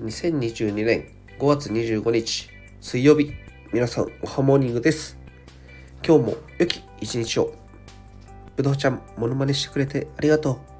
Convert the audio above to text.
2022年5月25日水曜日皆さんおはモーニングです。今日も良き一日を。ぶどうちゃんモノマネしてくれてありがとう。